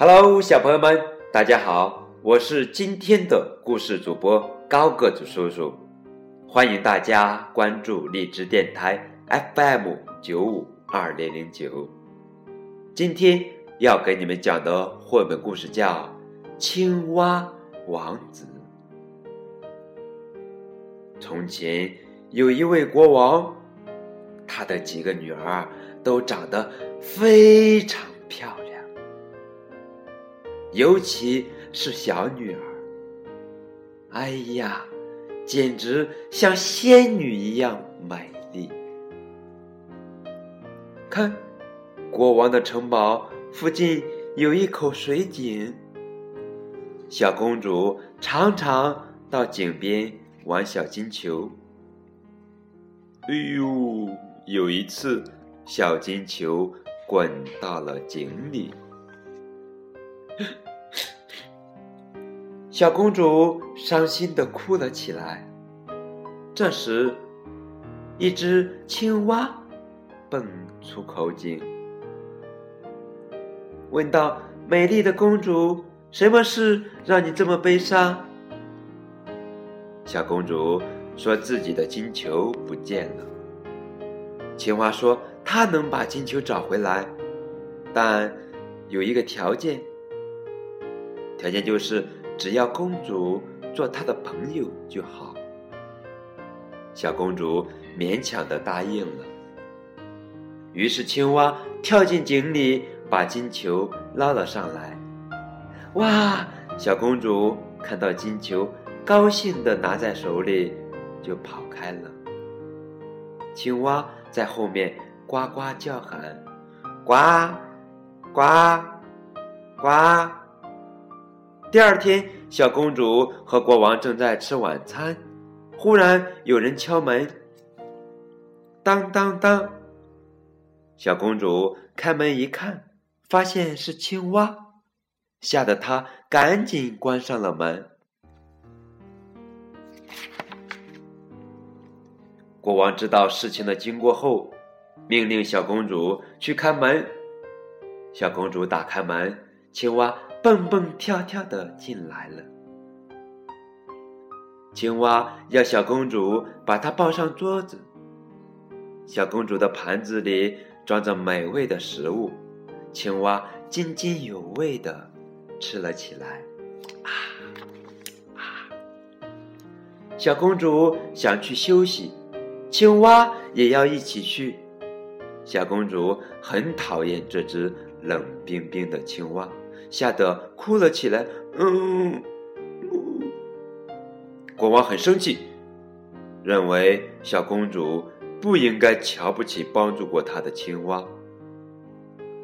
Hello，小朋友们，大家好，我是今天的故事主播高个子叔叔，欢迎大家关注荔枝电台 FM 九五二零零九。今天要给你们讲的绘本故事叫《青蛙王子》。从前有一位国王，他的几个女儿都长得非常漂亮。尤其是小女儿，哎呀，简直像仙女一样美丽。看，国王的城堡附近有一口水井，小公主常常到井边玩小金球。哎呦，有一次，小金球滚到了井里。小公主伤心的哭了起来。这时，一只青蛙蹦出口井，问道：“美丽的公主，什么事让你这么悲伤？”小公主说自己的金球不见了。青蛙说：“它能把金球找回来，但有一个条件。”条件就是，只要公主做他的朋友就好。小公主勉强的答应了。于是青蛙跳进井里，把金球捞了上来。哇！小公主看到金球，高兴的拿在手里，就跑开了。青蛙在后面呱呱叫喊：“呱，呱，呱。”第二天，小公主和国王正在吃晚餐，忽然有人敲门。当当当！小公主开门一看，发现是青蛙，吓得她赶紧关上了门。国王知道事情的经过后，命令小公主去开门。小公主打开门，青蛙。蹦蹦跳跳的进来了。青蛙要小公主把它抱上桌子。小公主的盘子里装着美味的食物，青蛙津津有味的吃了起来。啊啊！小公主想去休息，青蛙也要一起去。小公主很讨厌这只冷冰冰的青蛙。吓得哭了起来。嗯，国王很生气，认为小公主不应该瞧不起帮助过她的青蛙。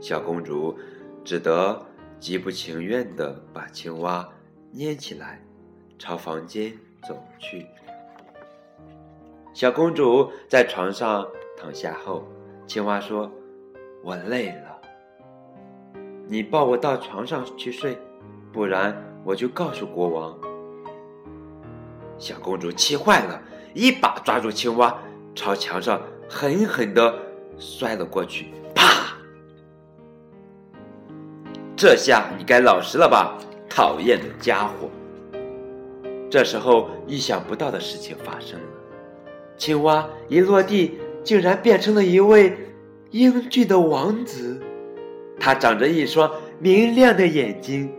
小公主只得极不情愿的把青蛙捏起来，朝房间走去。小公主在床上躺下后，青蛙说：“我累了。”你抱我到床上去睡，不然我就告诉国王。小公主气坏了，一把抓住青蛙，朝墙上狠狠的摔了过去。啪！这下你该老实了吧，讨厌的家伙！这时候，意想不到的事情发生了，青蛙一落地，竟然变成了一位英俊的王子。他长着一双明亮的眼睛。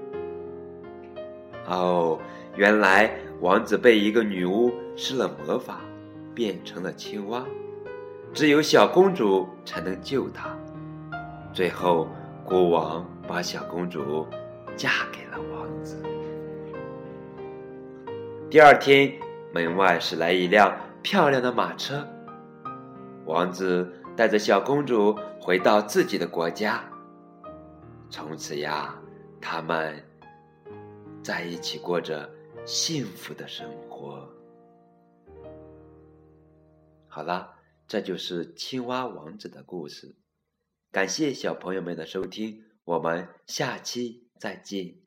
哦，原来王子被一个女巫施了魔法，变成了青蛙，只有小公主才能救他。最后，国王把小公主嫁给了王子。第二天，门外驶来一辆漂亮的马车，王子带着小公主回到自己的国家。从此呀，他们在一起过着幸福的生活。好了，这就是青蛙王子的故事。感谢小朋友们的收听，我们下期再见。